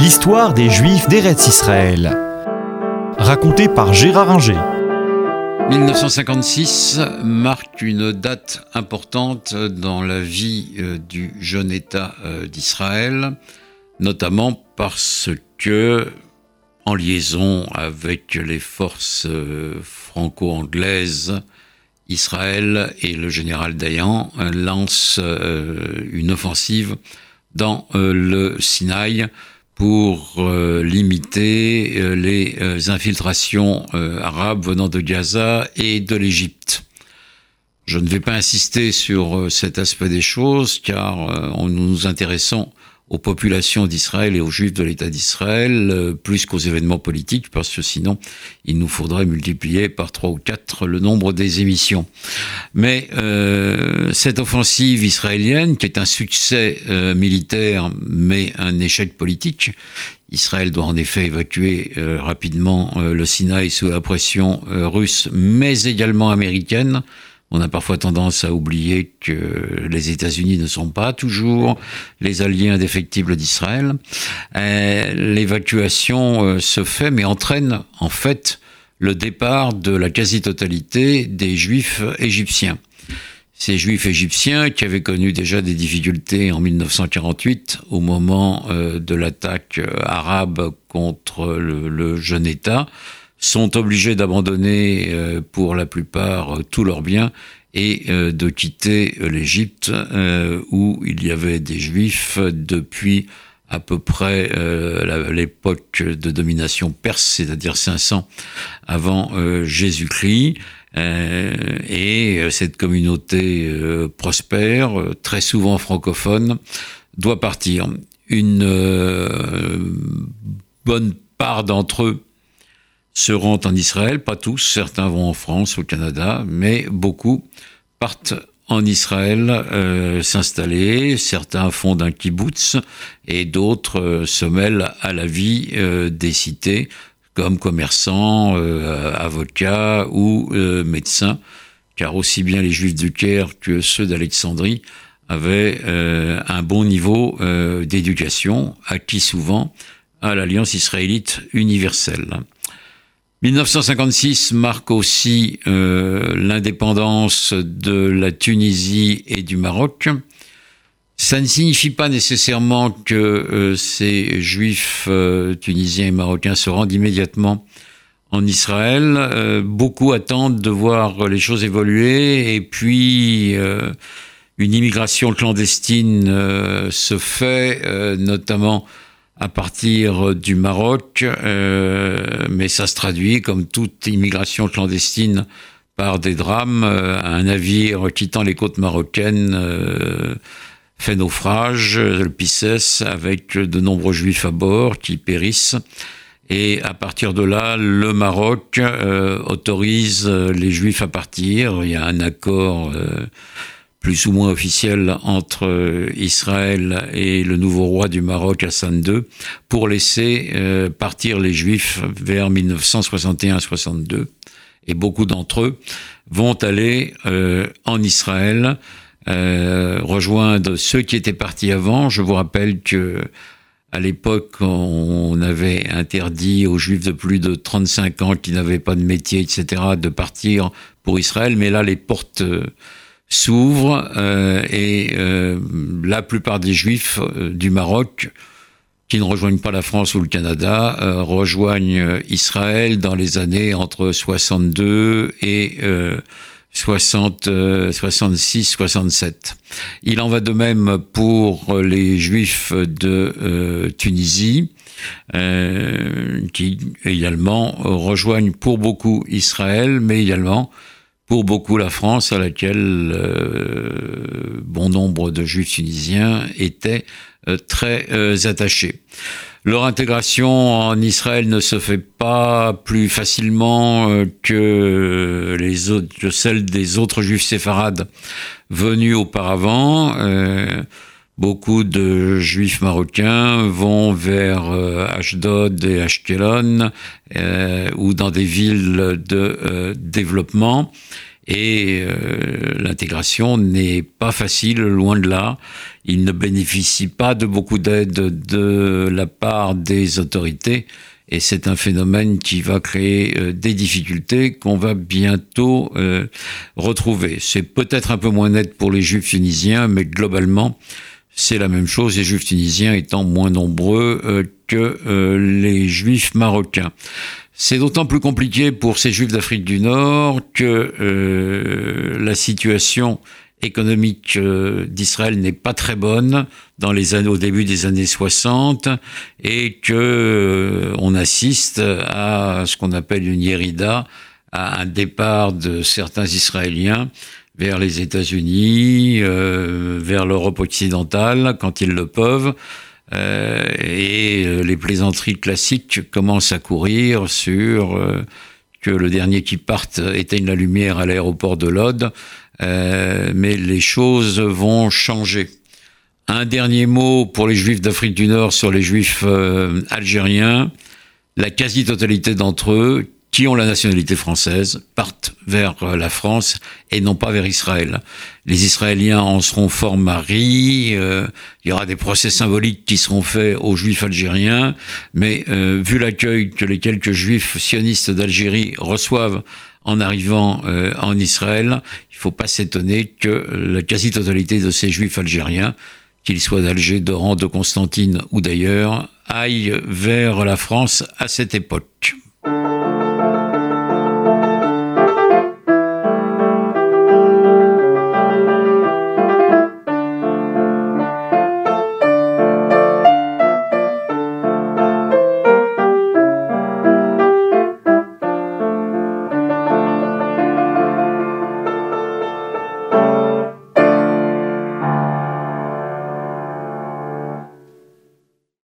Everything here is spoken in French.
L'histoire des Juifs d'Eretz Israël. Racontée par Gérard Inger. 1956 marque une date importante dans la vie euh, du jeune État euh, d'Israël, notamment parce que, en liaison avec les forces euh, franco-anglaises, Israël et le général Dayan lancent une offensive dans le Sinaï pour euh, limiter euh, les euh, infiltrations arabes venant de Gaza et de l'Égypte. Je ne vais pas insister sur cet aspect des choses car en nous intéressons aux populations d'Israël et aux juifs de l'État d'Israël, euh, plus qu'aux événements politiques, parce que sinon, il nous faudrait multiplier par trois ou quatre le nombre des émissions. Mais euh, cette offensive israélienne, qui est un succès euh, militaire, mais un échec politique, Israël doit en effet évacuer rapidement le Sinaï sous la pression russe, mais également américaine. On a parfois tendance à oublier que les États-Unis ne sont pas toujours les alliés indéfectibles d'Israël. Euh, l'évacuation euh, se fait, mais entraîne en fait le départ de la quasi-totalité des Juifs égyptiens. Ces Juifs égyptiens qui avaient connu déjà des difficultés en 1948 au moment euh, de l'attaque arabe contre le jeune État, sont obligés d'abandonner euh, pour la plupart tous leurs biens et euh, de quitter l'Égypte euh, où il y avait des juifs depuis à peu près l'époque de domination perse, c'est-à-dire 500 avant Jésus-Christ. et cette communauté prospère, très souvent francophone, doit partir. Une bonne part d'entre eux se rendent en Israël, pas tous, certains vont en France, au Canada, mais beaucoup partent en Israël euh, s'installer, certains fondent un kibbutz et d'autres euh, se mêlent à la vie euh, des cités comme commerçants, avocats ou médecins, car aussi bien les juifs du Caire que ceux d'Alexandrie avaient un bon niveau d'éducation, acquis souvent à l'Alliance israélite universelle. 1956 marque aussi euh, l'indépendance de la Tunisie et du Maroc. Ça ne signifie pas nécessairement que euh, ces juifs euh, tunisiens et marocains se rendent immédiatement en Israël. beaucoup attendent de voir les choses évoluer et puis une immigration clandestine se fait, notamment à partir du Maroc, euh, mais ça se traduit comme toute immigration clandestine par des drames. Euh, un navire quittant les côtes marocaines euh, fait naufrage, le Pisces, avec de nombreux juifs à bord qui périssent. Et à partir de là, le Maroc autorise les juifs à partir. Il y a un accord plus ou moins officielle entre euh, Israël et le nouveau roi du Maroc, Hassan II, pour laisser euh, partir les Juifs vers 1961-62. Et beaucoup d'entre eux vont aller euh, en Israël, rejoindre ceux qui étaient partis avant. Je vous rappelle que à l'époque, on avait interdit aux Juifs de plus de 35 ans qui n'avaient pas de métier, etc., de partir pour Israël. Mais là, les portes s'ouvre euh, et euh, la plupart des juifs euh, du Maroc qui ne rejoignent pas la France ou le Canada rejoignent Israël dans les années entre 62 et 60, 66, 67. Il en va de même pour les juifs de Tunisie, qui également rejoignent pour beaucoup Israël, mais également pour beaucoup la France, à laquelle euh, bon nombre de juifs tunisiens étaient euh, très euh, attachés. Leur intégration en Israël ne se fait pas plus facilement que, les autres, que celle des autres juifs séfarades venus auparavant. Beaucoup de juifs marocains vont vers Ashdod et Ashkelon ou dans des villes de développement Et euh, l'intégration n'est pas facile, loin de là. Ils ne bénéficient pas de beaucoup d'aide de la part des autorités. Et c'est un phénomène qui va créer euh, des difficultés qu'on va bientôt euh, retrouver. C'est peut-être un peu moins net pour les juifs tunisiens, mais globalement, c'est la même chose, les juifs tunisiens étant moins nombreux euh, que les juifs marocains. C'est d'autant plus compliqué pour ces juifs d'Afrique du Nord que la situation économique euh, d'Israël n'est pas très bonne dans les années, au début des années 60 et que euh, on assiste à ce qu'on appelle une yérida, à un départ de certains Israéliens vers les États-Unis, euh, vers l'Europe occidentale quand ils le peuvent. et les plaisanteries classiques commencent à courir sur que le dernier qui parte éteigne la lumière à l'aéroport de Lod, euh, mais les choses vont changer. Un dernier mot pour les juifs d'Afrique du Nord sur les juifs euh, algériens. La quasi-totalité d'entre eux qui ont la nationalité française partent vers euh, la France et non pas vers Israël. Les Israéliens en seront fort maris, il y aura des procès symboliques qui seront faits aux juifs algériens, mais vu l'accueil que les quelques juifs sionistes d'Algérie reçoivent en arrivant euh, en Israël, il ne faut pas s'étonner que la quasi-totalité de ces juifs algériens, qu'ils soient d'Alger, d'Oran, de Constantine ou d'ailleurs, aillent vers la France à cette époque.